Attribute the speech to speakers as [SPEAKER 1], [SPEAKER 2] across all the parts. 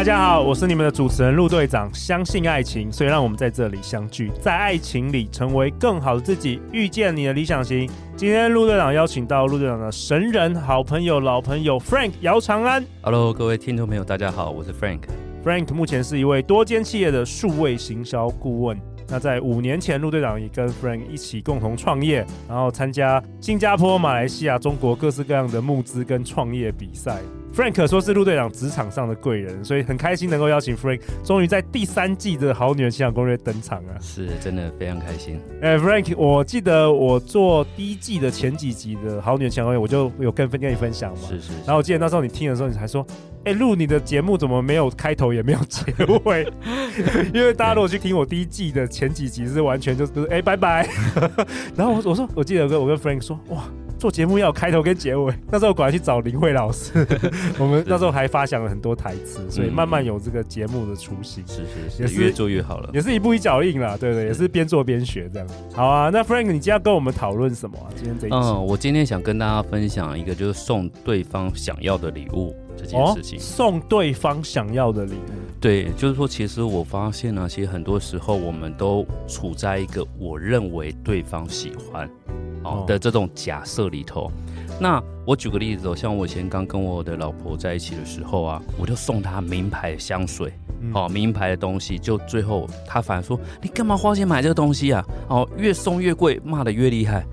[SPEAKER 1] 大家好，我是你们的主持人陆队长。相信爱情，所以让我们在这里相聚，在爱情里成为更好的自己，遇见你的理想型。今天陆队长邀请到陆队长的神人、好朋友、老朋友 Frank 姚长安。
[SPEAKER 2] Hello，各位听众朋友，大家好，我是 Frank。
[SPEAKER 1] Frank 目前是一位多间企业的数位行销顾问。那在五年前，陆队长也跟 Frank 一起共同创业，然后参加新加坡、马来西亚、中国各式各样的募资跟创业比赛。Frank 可说是陆队长职场上的贵人，所以很开心能够邀请 Frank，终于在第三季的《好女人情场攻略》登场啊！
[SPEAKER 2] 是真的非常开心。
[SPEAKER 1] 哎、欸、，Frank，我记得我做第一季的前几集的《好女人情场攻略》，我就有跟跟你分享嘛。
[SPEAKER 2] 是是，是。
[SPEAKER 1] 然后我记得那时候你听的时候，你还说：“哎、欸，陆，你的节目怎么没有开头也没有结尾？” 因为大家如果去听我第一季的前几集，是完全就是哎、欸、拜拜。然后我我说我记得我跟我跟 Frank 说哇。做节目要有开头跟结尾，那时候果然去找林慧老师，我们那时候还发想了很多台词，所以慢慢有这个节目的雏形，
[SPEAKER 2] 是是是，也是越做越好了，
[SPEAKER 1] 也是一步一脚印啦，对对，也是边做边学这样。好啊，那 Frank，你今天要跟我们讨论什么啊？今天这一集，
[SPEAKER 2] 嗯，我今天想跟大家分享一个，就是送对方想要的礼物这件事情。哦，送对方想要的礼物，对，就是说，其实我发现呢，其实很多时候我们都处在一个我认为对方喜欢。哦的这种假设里头，那我举个例子哦，像我以前刚跟我的老婆在一起的时候啊，我就送她名牌香水，哦，名牌的东西，就最后她反而说，你干嘛花钱买这个东西啊？哦，越送越贵，骂的越厉害。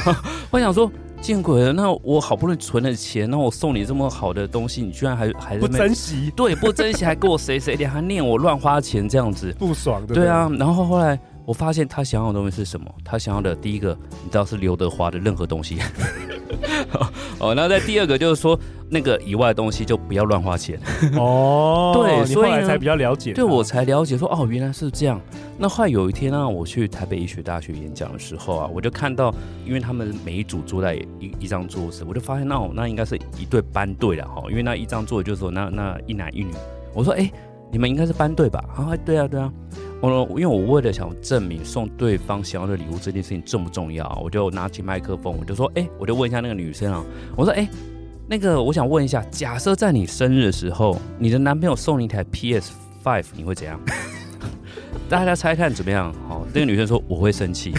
[SPEAKER 2] 我想说，见鬼了，那我好不容易存了钱，那我送你这么好的东西，你居然还还
[SPEAKER 1] 不珍惜？
[SPEAKER 2] 对，不珍惜，还给我谁谁的，还念我乱花钱这样子，
[SPEAKER 1] 不爽的。
[SPEAKER 2] 对啊，然后后来。我发现他想要的东西是什么？他想要的第一个，你知道是刘德华的任何东西。哦，那在第二个就是说，那个以外的东西就不要乱花钱。哦，对，所以才比较了解。对，我才了解说，哦，原来是这样。那后来有一天呢，我去台北医学大学演讲的时候啊，我就看到，因为他们每一组坐在一一张桌子，我就发现那那应该是一对班对了哈，因为那一张桌子就是说那那一男一女。我说，哎，你们应该是班队吧？啊，对啊，对啊。我因为我为了想证明送对方想要的礼物这件事情重不重要，我就拿起麦克风，我就说，哎，我就问一下那个女生啊，我说，哎，那个我想问一下，假设在你生日的时候，你的男朋友送你一台 PS Five，你会怎样？大家猜看怎么样？好，那个女生说我会生气。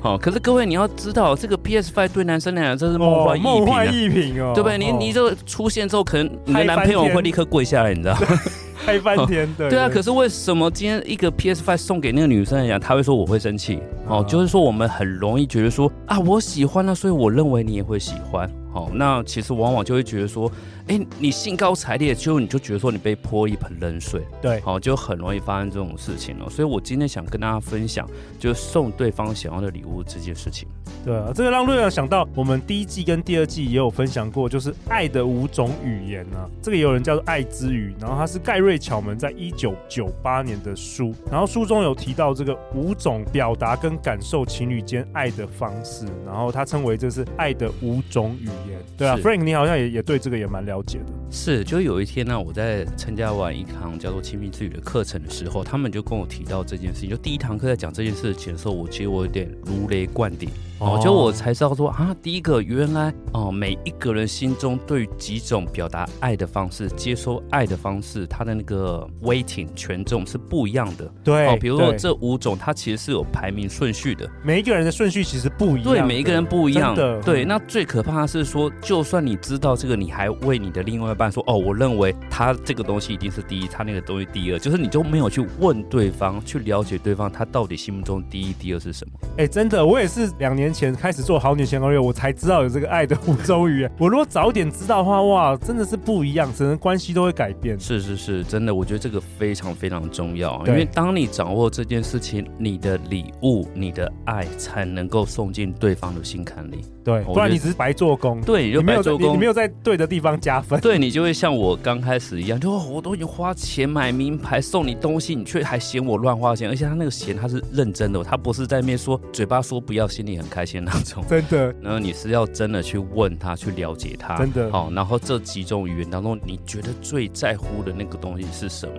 [SPEAKER 2] 好，可是各位你要知道，这个 PS Five 对男生来讲这是梦幻
[SPEAKER 1] 梦幻一品哦，
[SPEAKER 2] 对不对？你你这出现之后，可能你的男朋友会立刻跪下来，你知道吗？
[SPEAKER 1] 开半天，的
[SPEAKER 2] 对啊！可是为什么今天一个 PS Five 送给那个女生来讲，她会说我会生气？哦，就是说我们很容易觉得说啊，我喜欢了，所以我认为你也会喜欢。好，那其实往往就会觉得说，哎，你兴高采烈，就你就觉得说你被泼一盆冷水，对，好，就很容易发生这种事情了。所以我今天想跟大家分享，就是送对方想要的礼物这件事情。
[SPEAKER 1] 对啊，这个让瑞阳想到，我们第一季跟第二季也有分享过，就是爱的五种语言啊。这个也有人叫做爱之语，然后它是盖瑞巧门在一九九八年的书，然后书中有提到这个五种表达跟感受情侣间爱的方式，然后他称为这是爱的五种语言。对啊，Frank，你好像也也对这个也蛮了解的。
[SPEAKER 2] 是，就有一天呢，我在参加完一堂叫做亲密之旅的课程的时候，他们就跟我提到这件事情。就第一堂课在讲这件事情的时候，我其实我有点如雷贯顶。哦，就我才知道说啊，第一个原来哦，每一个人心中对几种表达爱的方式、接收爱的方式，它的那个 weighting 权重是不一样的。
[SPEAKER 1] 对，
[SPEAKER 2] 哦，比如说这五种，它其实是有排名顺序的。
[SPEAKER 1] 每一个人的顺序其实不一样。
[SPEAKER 2] 对，每一个人不一样。
[SPEAKER 1] 的。
[SPEAKER 2] 对，那最可怕的是说，就算你知道这个，你还为你的另外一半说哦，我认为他这个东西一定是第一，他那个东西第二，就是你就没有去问对方，去了解对方他到底心目中第一、第二是什么？
[SPEAKER 1] 哎，真的，我也是两年前开始做好。好女人情场攻略，我才知道有这个爱的五种语言。我如果早点知道的话，哇，真的是不一样，整个关系都会改变。
[SPEAKER 2] 是是是，真的，我觉得这个非常非常重要。因为当你掌握这件事情，你的礼物、你的爱才能够送进对方的心坎里。
[SPEAKER 1] 对，不然你只是白做工。
[SPEAKER 2] 对，你就白做工，
[SPEAKER 1] 你没有在对的地方加分。
[SPEAKER 2] 对，你就会像我刚开始一样，就我都已经花钱买名牌送你东西，你却还嫌我乱花钱。而且他那个嫌他是认真的，他不是在那边说嘴巴说不要，心里很开心的那种。
[SPEAKER 1] 真的。
[SPEAKER 2] 然后你是要真的去问他，去了解他。
[SPEAKER 1] 真的。
[SPEAKER 2] 好，然后这几种语言当中，你觉得最在乎的那个东西是什么？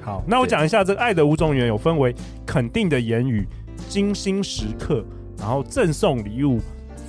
[SPEAKER 1] 好，那我讲一下这个爱的五种语言，有分为肯定的言语、精心时刻，然后赠送礼物。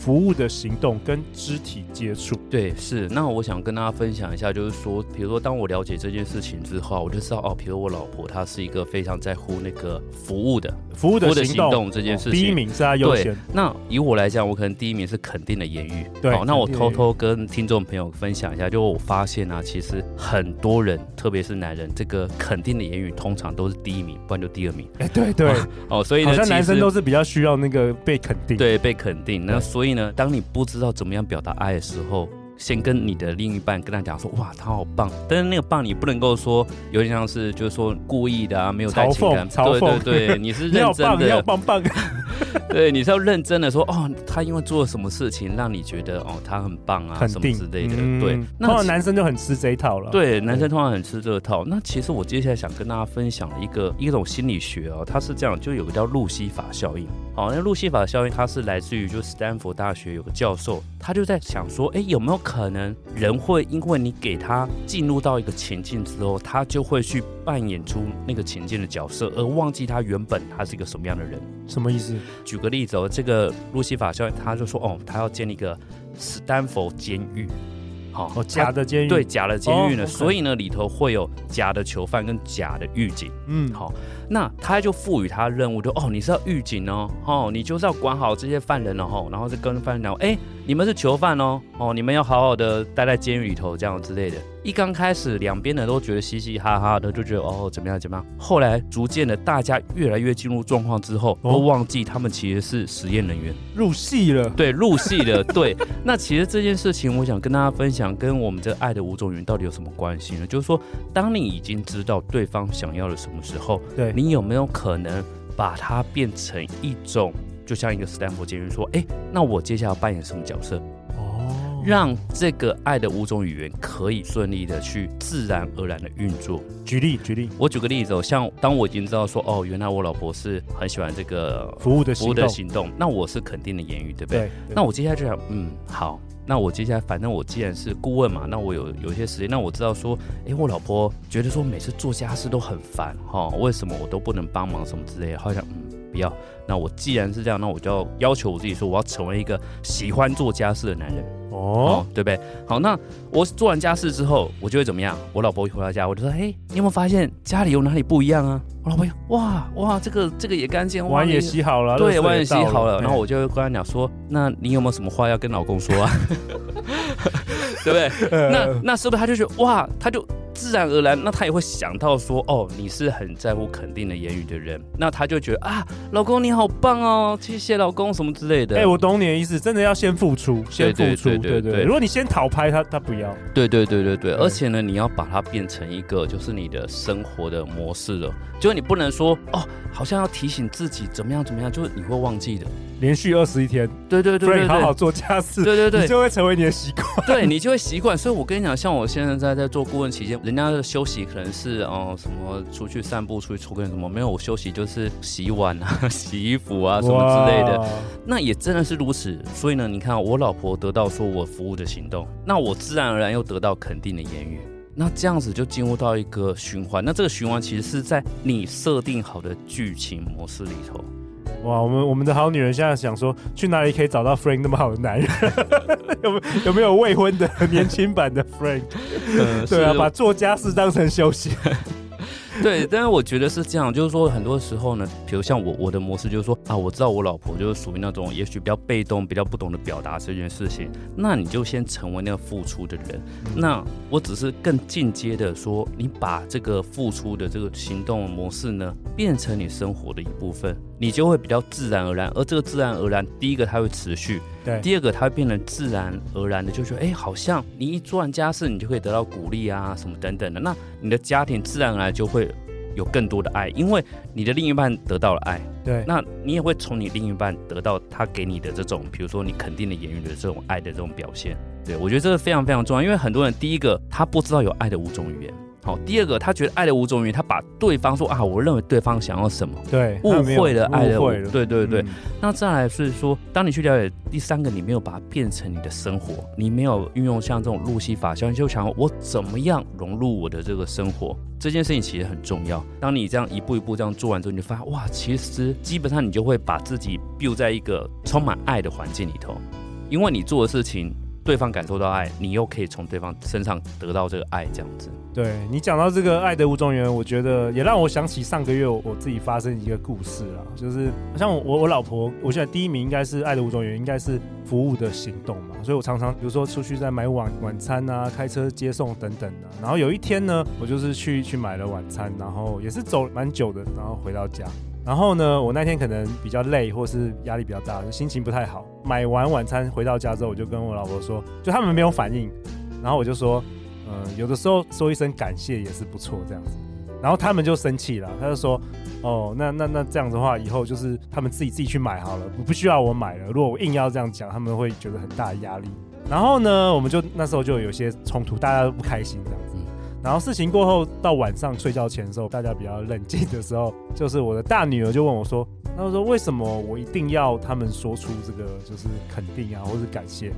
[SPEAKER 1] 服务的行动跟肢体接触，
[SPEAKER 2] 对，是。那我想跟大家分享一下，就是说，比如说，当我了解这件事情之后，我就知道哦，比如我老婆她是一个非常在乎那个服务的，
[SPEAKER 1] 服务的行
[SPEAKER 2] 动，这件事情，
[SPEAKER 1] 哦，第一名是她优先。
[SPEAKER 2] 那以我来讲，我可能第一名是肯定的言语。
[SPEAKER 1] 对，
[SPEAKER 2] 好，那我偷偷跟听众朋友分享一下，就我发现啊，其实很多人，特别是男人，这个肯定的言语通常都是第一名，不然就第二名。
[SPEAKER 1] 哎，对对。
[SPEAKER 2] 哦，所以
[SPEAKER 1] 好像男生都是比较需要那个被肯定，
[SPEAKER 2] 对，被肯定。那所以呢，当你不知道怎么样表达爱的时候，先跟你的另一半跟他讲说，哇，他好棒。但是那个棒你不能够说有点像是就是说故意的啊，没有带情感。对对对，你是 认真的，
[SPEAKER 1] 要棒棒。
[SPEAKER 2] 对，你是要认真的说哦，他因为做了什么事情让你觉得哦，他很棒啊，什么之类的。嗯、对，
[SPEAKER 1] 那男生就很吃这一套了。
[SPEAKER 2] 对，男生通常很吃这套。那其实我接下来想跟大家分享一个一种心理学哦，它是这样，就有个叫路西法效应。好，那路西法效应它是来自于就斯坦福大学有个教授，他就在想说，哎，有没有可能人会因为你给他进入到一个情境之后，他就会去扮演出那个情境的角色，而忘记他原本他是一个什么样的人？
[SPEAKER 1] 什么意思？
[SPEAKER 2] 举个例子哦，这个路西法校，他就说，哦，他要建立一个斯坦福监狱。好、
[SPEAKER 1] 哦，假的监狱，
[SPEAKER 2] 对，假的监狱呢，哦 okay、所以呢，里头会有假的囚犯跟假的狱警。嗯，好，那他就赋予他任务，就哦，你是要预警哦，哦，你就是要管好这些犯人哦，然后就跟犯人讲，哎，你们是囚犯哦，哦，你们要好好的待在监狱里头，这样之类的。一刚开始，两边的都觉得嘻嘻哈哈的，就觉得哦，怎么样怎么样。后来逐渐的，大家越来越进入状况之后，都忘记他们其实是实验人员，
[SPEAKER 1] 入戏了。
[SPEAKER 2] 对，入戏了。对，那其实这件事情，我想跟大家分享，跟我们这爱的五种语言到底有什么关系呢？就是说，当你已经知道对方想要的什么时候，
[SPEAKER 1] 对，
[SPEAKER 2] 你有没有可能把它变成一种，就像一个斯坦福监狱说，哎，那我接下来要扮演什么角色？哦让这个爱的五种语言可以顺利的去自然而然的运作。
[SPEAKER 1] 举例，举例，
[SPEAKER 2] 我举个例子哦，像当我已经知道说，哦，原来我老婆是很喜欢这个
[SPEAKER 1] 服务的
[SPEAKER 2] 服务的行动，那我是肯定的言语，对不对？
[SPEAKER 1] 对。
[SPEAKER 2] 那我接下来就想，嗯，好，那我接下来反正我既然是顾问嘛，那我有有些时间，那我知道说，哎，我老婆觉得说每次做家事都很烦哈，为什么我都不能帮忙什么之类的，好像嗯。不要，那我既然是这样，那我就要要求我自己说，我要成为一个喜欢做家事的男人哦，哦，对不对？好，那我做完家事之后，我就会怎么样？我老婆一回到家，我就说，嘿，你有没有发现家里有哪里不一样啊？我老婆，哇哇，这个这个也干净，
[SPEAKER 1] 碗也洗好了，
[SPEAKER 2] 对，碗也洗好了。然后我就会跟他讲说，那你有没有什么话要跟老公说啊？对不对？那那是不是他就觉得哇，他就。自然而然，那他也会想到说，哦，你是很在乎肯定的言语的人，那他就觉得啊，老公你好棒哦，谢谢老公什么之类的。
[SPEAKER 1] 哎、欸，我懂你的意思，真的要先付出，先付出，对对对，对，对，对，对。如果你先讨拍他，他不要。
[SPEAKER 2] 对对对对对，而且呢，你要把它变成一个就是你的生活的模式了，就是你不能说哦，好像要提醒自己怎么样怎么样，就是你会忘记的。
[SPEAKER 1] 连续二十一天，
[SPEAKER 2] 对对对，对，
[SPEAKER 1] 好好做家事，
[SPEAKER 2] 对对对，
[SPEAKER 1] 你就会成为你的习惯，
[SPEAKER 2] 对你就会习惯。所以我跟你讲，像我现在在在做顾问期间，人家的休息可能是哦、呃、什么出去散步、出去抽根什么，没有我休息就是洗碗啊、洗衣服啊什么之类的。那也真的是如此。所以呢，你看我老婆得到说我服务的行动，那我自然而然又得到肯定的言语，那这样子就进入到一个循环。那这个循环其实是在你设定好的剧情模式里头。
[SPEAKER 1] 哇，我们我们的好女人现在想说，去哪里可以找到 Frank 那么好的男人？有没有有没有未婚的年轻版的 Frank？嗯，对啊，把做家事当成休息。
[SPEAKER 2] 对，但是我觉得是这样，就是说很多时候呢，比如像我我的模式就是说啊，我知道我老婆就是属于那种也许比较被动、比较不懂得表达这件事情，那你就先成为那个付出的人。那我只是更进阶的说，你把这个付出的这个行动模式呢，变成你生活的一部分，你就会比较自然而然。而这个自然而然，第一个它会持续。
[SPEAKER 1] 对，
[SPEAKER 2] 第二个，它会变成自然而然的，就觉得，哎，好像你一做完家事，你就可以得到鼓励啊，什么等等的。那你的家庭自然而然就会有更多的爱，因为你的另一半得到了爱。
[SPEAKER 1] 对，
[SPEAKER 2] 那你也会从你另一半得到他给你的这种，比如说你肯定的言语的这种爱的这种表现。对，我觉得这个非常非常重要，因为很多人第一个他不知道有爱的五种语言。好，第二个，他觉得爱的五种语言，他把对方说啊，我认为对方想要什么，
[SPEAKER 1] 对，
[SPEAKER 2] 误会了爱的，对对对。
[SPEAKER 1] 嗯、
[SPEAKER 2] 那再来是说，当你去了解第三个，你没有把它变成你的生活，你没有运用像这种路西法，像你就想我怎么样融入我的这个生活，这件事情其实很重要。当你这样一步一步这样做完之后，你就发现哇，其实基本上你就会把自己 build 在一个充满爱的环境里头，因为你做的事情。对方感受到爱，你又可以从对方身上得到这个爱，这样子。
[SPEAKER 1] 对，你讲到这个爱的五种源，我觉得也让我想起上个月我，自己发生一个故事啊，就是像我我老婆，我现在第一名应该是爱的五种源，应该是服务的行动嘛，所以我常常比如说出去在买晚晚餐啊，开车接送等等的。然后有一天呢，我就是去去买了晚餐，然后也是走蛮久的，然后回到家。然后呢，我那天可能比较累，或是压力比较大，心情不太好。买完晚餐回到家之后，我就跟我老婆说，就他们没有反应。然后我就说，嗯、有的时候说一声感谢也是不错，这样子。然后他们就生气了，他就说，哦，那那那这样子的话，以后就是他们自己自己去买好了，不需要我买了。如果我硬要这样讲，他们会觉得很大的压力。然后呢，我们就那时候就有些冲突，大家都不开心这样子。然后事情过后，到晚上睡觉前的时候，大家比较冷静的时候，就是我的大女儿就问我说：“她说为什么我一定要他们说出这个就是肯定啊，或是感谢？”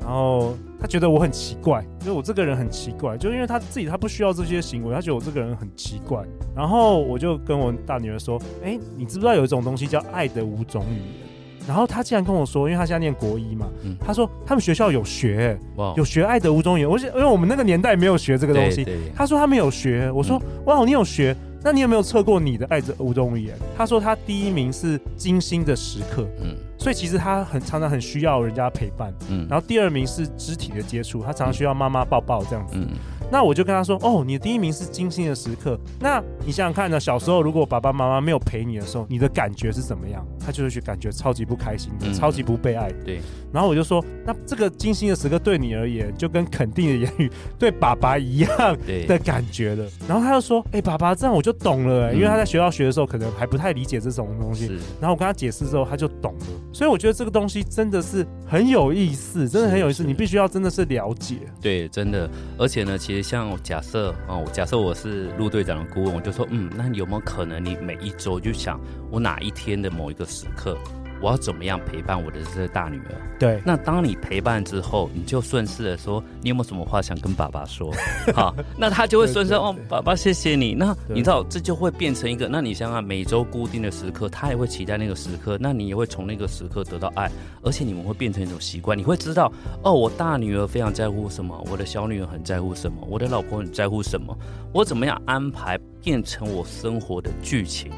[SPEAKER 1] 然后她觉得我很奇怪，因为我这个人很奇怪，就因为她自己她不需要这些行为，她觉得我这个人很奇怪。然后我就跟我大女儿说：“哎，你知不知道有一种东西叫爱的五种语言？”然后他竟然跟我说，因为他现在念国一嘛，嗯、他说他们学校有学，哇有学爱的五种语言。我因为我们那个年代没有学这个东西，他说他们有学。我说、嗯、哇，你有学？那你有没有测过你的爱的五种语言？他说他第一名是金星的时刻，嗯，所以其实他很常常很需要人家陪伴，嗯，然后第二名是肢体的接触，他常常需要妈妈抱抱这样子。嗯那我就跟他说：“哦，你的第一名是精心的时刻。那你想想看呢？小时候如果爸爸妈妈没有陪你的时候，你的感觉是怎么样？他就是去感觉超级不开心的，嗯、超级不被爱。对。然后我就说：那这个精心的时刻对你而言，就跟肯定的言语对爸爸一样的感觉了。然后他就说：哎、欸，爸爸，这样我就懂了、欸。因为他在学校学的时候，可能还不太理解这种东西。是然后我跟他解释之后，他就懂了。所以我觉得这个东西真的是很有意思，真的很有意思。你必须要真的是了解。
[SPEAKER 2] 对，真的。而且呢，其实像假设。哦，假设我是陆队长的顾问，我就说，嗯，那有没有可能你每一周就想我哪一天的某一个时刻，我要怎么样陪伴我的这个大女儿？
[SPEAKER 1] 对，
[SPEAKER 2] 那当你陪伴之后，你就顺势的说，你有没有什么话想跟爸爸说？好，那他就会顺势哦，爸爸谢谢你。那你知道这就会变成一个，那你想想每周固定的时刻，他也会期待那个时刻，那你也会从那个时刻得到爱，而且你们会变成一种习惯，你会知道哦，我大女儿非常在乎什么，我的小女儿很在乎什么，我的老婆很在乎什么，我怎么样安排变成我生活的剧情。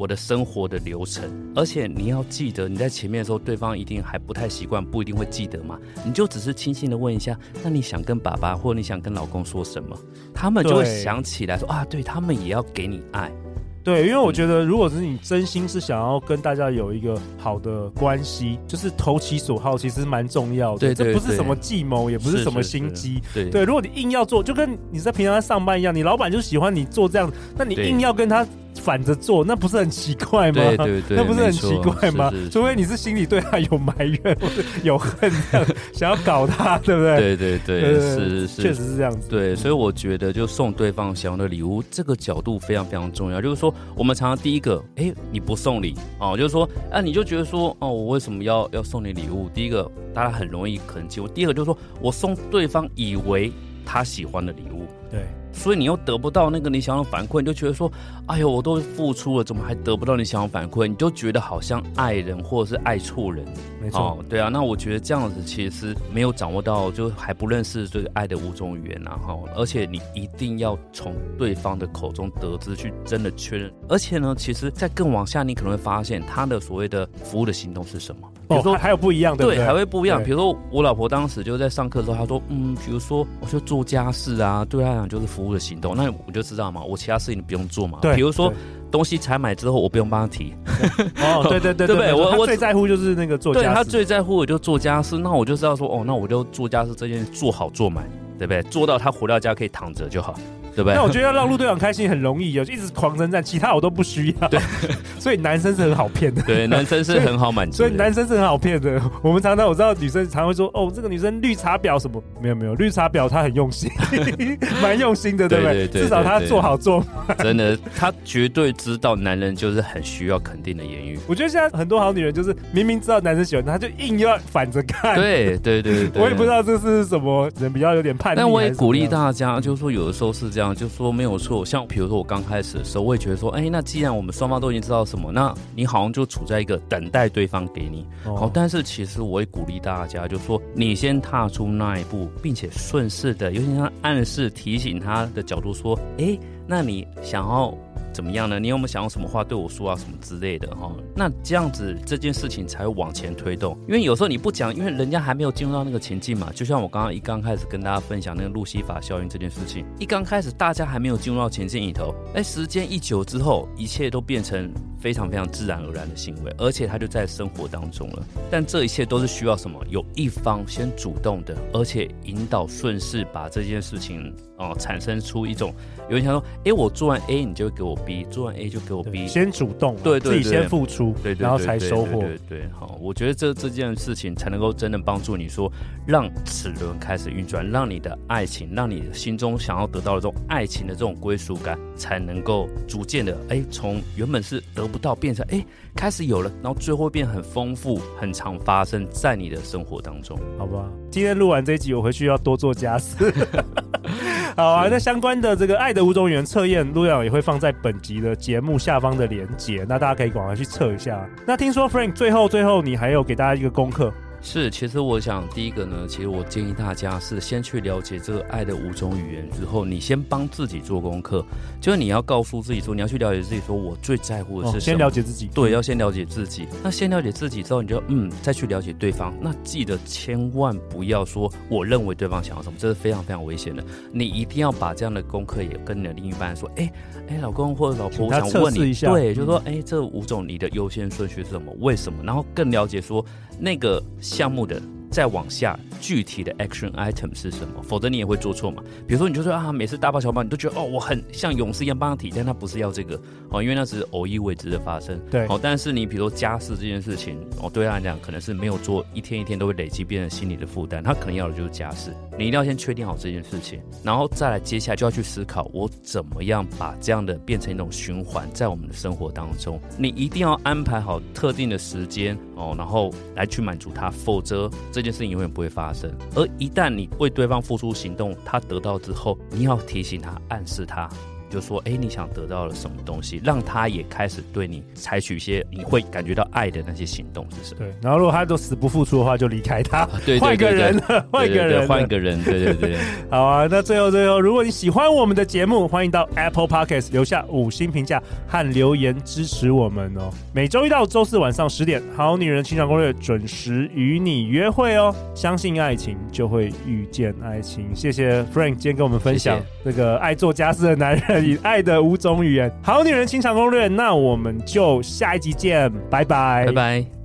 [SPEAKER 2] 我的生活的流程，而且你要记得，你在前面的时候，对方一定还不太习惯，不一定会记得嘛。你就只是轻轻的问一下，那你想跟爸爸或你想跟老公说什么？他们就会想起来说啊，对他们也要给你爱。
[SPEAKER 1] 对，因为我觉得，如果是你真心是想要跟大家有一个好的关系，就是投其所好，其实蛮重要的。对，对，对，这不是什么计谋，也不是什么心机。对，对，如果你硬要做，就跟你在平常在上班一样，你老板就喜欢你做这样，那你硬要跟他。反着做，那不是很奇怪吗？
[SPEAKER 2] 对对对，
[SPEAKER 1] 那不是很奇怪吗？除非你是心里对他有埋怨或者有恨，这样想要搞他，对不对？
[SPEAKER 2] 对 对对，对对对是是，
[SPEAKER 1] 确实是这样子。
[SPEAKER 2] 对，所以我觉得就送对方想要的礼物，这个角度非常非常重要。就是说，我们常常第一个，哎，你不送礼哦，就是说，啊，你就觉得说，哦，我为什么要要送你礼物？第一个，大家很容易可能记住。第二个就是说我送对方以为他喜欢的礼物，
[SPEAKER 1] 对。
[SPEAKER 2] 所以你又得不到那个你想要的反馈，你就觉得说，哎呦，我都付出了，怎么还得不到你想要的反馈？你就觉得好像爱人或者是爱错人，
[SPEAKER 1] 没错、
[SPEAKER 2] 哦，对啊。那我觉得这样子其实是没有掌握到，就还不认识这个爱的五种语言，然后，而且你一定要从对方的口中得知，去真的确认。而且呢，其实，在更往下，你可能会发现他的所谓的服务的行动是什么。比如说、哦、还，有不一样，的，对，还会不一样。比如说我老婆当时就在上课的时候，她说，嗯，比如说我就做家事啊，对她来讲就是服务的行动。那我就知道嘛，我其他事情不用做嘛。对，比如说东西采买之后，我不用帮她提。
[SPEAKER 1] 哦，对对对对，对我我最在乎就是那个做家事。
[SPEAKER 2] 对，她最在乎我就做家事，那我就知道说，哦，那我就做家事这件事做好做满，对不对？做到她回到家可以躺着就好。对不对？
[SPEAKER 1] 那我觉得要让陆队长开心很容易，就一直狂称赞，其他我都不需要。
[SPEAKER 2] 对，
[SPEAKER 1] 所以男生是很好骗的。
[SPEAKER 2] 对，男生是很好满足。
[SPEAKER 1] 所以男生是很好骗的。我们常常我知道女生常会说，哦，这个女生绿茶婊什么？没有没有，绿茶婊她很用心，蛮用心的，对不对？至少她做好做。
[SPEAKER 2] 真的，她绝对知道男人就是很需要肯定的言语。
[SPEAKER 1] 我觉得现在很多好女人就是明明知道男生喜欢她，就硬要反着看。
[SPEAKER 2] 对对对对。
[SPEAKER 1] 我也不知道这是什么人比较有点叛逆。
[SPEAKER 2] 但我也鼓励大家，就是说有的时候是这样，就说没有错。像比如说我刚开始的时候，我也觉得说，哎，那既然我们双方都已经知道什么，那你好像就处在一个等待对方给你。好，但是其实我会鼓励大家，就说你先踏出那一步，并且顺势的，有点像暗示提醒他的角度说，哎，那你想要。怎么样呢？你有没有想用什么话对我说啊？什么之类的哈？那这样子这件事情才会往前推动。因为有时候你不讲，因为人家还没有进入到那个情境嘛。就像我刚刚一刚开始跟大家分享那个路西法效应这件事情，一刚开始大家还没有进入到情境里头，哎，时间一久之后，一切都变成非常非常自然而然的行为，而且他就在生活当中了。但这一切都是需要什么？有一方先主动的，而且引导顺势把这件事情哦、产生出一种。有人想说，哎，我做完 A，你就会给我做完 A 就给我 B。
[SPEAKER 1] 先主
[SPEAKER 2] 动，对
[SPEAKER 1] 自己先付出，
[SPEAKER 2] 对，对，对，
[SPEAKER 1] 然后才收
[SPEAKER 2] 获。对，对，好，我觉得这这件事情才能够真的帮助你说，让齿轮开始运转，让你的爱情，让你心中想要得到的这种爱情的这种归属感，才能够逐渐的，哎，从原本是得不到，变成哎开始有了，然后最后变很丰富，很常发生在你的生活当中，
[SPEAKER 1] 好吧？今天录完这一集，我回去要多做家事。好啊，那相关的这个爱的五种语言测验，陆阳也会放在本集的节目下方的连接，那大家可以赶快去测一下。那听说 Frank 最后最后你还有给大家一个功课。
[SPEAKER 2] 是，其实我想第一个呢，其实我建议大家是先去了解这个爱的五种语言之后，你先帮自己做功课，就是你要告诉自己说，你要去了解自己，说我最在乎的是什么？
[SPEAKER 1] 先了解自己，
[SPEAKER 2] 对，要先了解自己。那先了解自己之后，你就嗯，再去了解对方。那记得千万不要说我认为对方想要什么，这是非常非常危险的。你一定要把这样的功课也跟你的另一半说，哎哎，老公或者老婆，我想问你一下，对，就是说，哎，这五种你的优先顺序是什么？为什么？然后更了解说那个。项目的再往下，具体的 action item 是什么？否则你也会做错嘛。比如说，你就说啊，每次大包小包，你都觉得哦，我很像勇士一样帮他提，但他不是要这个哦，因为那只是偶一为之的发生。
[SPEAKER 1] 对，
[SPEAKER 2] 哦，但是你比如说家事这件事情，哦，对他来讲可能是没有做，一天一天都会累积，变成心理的负担。他可能要的就是家事，你一定要先确定好这件事情，然后再来接下来就要去思考，我怎么样把这样的变成一种循环，在我们的生活当中，你一定要安排好特定的时间哦，然后来去满足他，否则这件事情永远不会发生。而一旦你为对方付出行动，他得到之后，你要提醒他，暗示他。就说，哎，你想得到了什么东西，让他也开始对你采取一些你会感觉到爱的那些行动是不是？
[SPEAKER 1] 对。然后如果他都死不付出的话，就离开他，换个人，换一个人，
[SPEAKER 2] 换一个人，对对对。
[SPEAKER 1] 好啊，那最后最后，如果你喜欢我们的节目，欢迎到 Apple Podcast 留下五星评价和留言支持我们哦。每周一到周四晚上十点，《好女人情场攻略》准时与你约会哦。相信爱情，就会遇见爱情。谢谢 Frank 今天跟我们分享这个爱做家事的男人你爱的五种语言，好女人情场攻略。那我们就下一集见，拜拜，
[SPEAKER 2] 拜拜。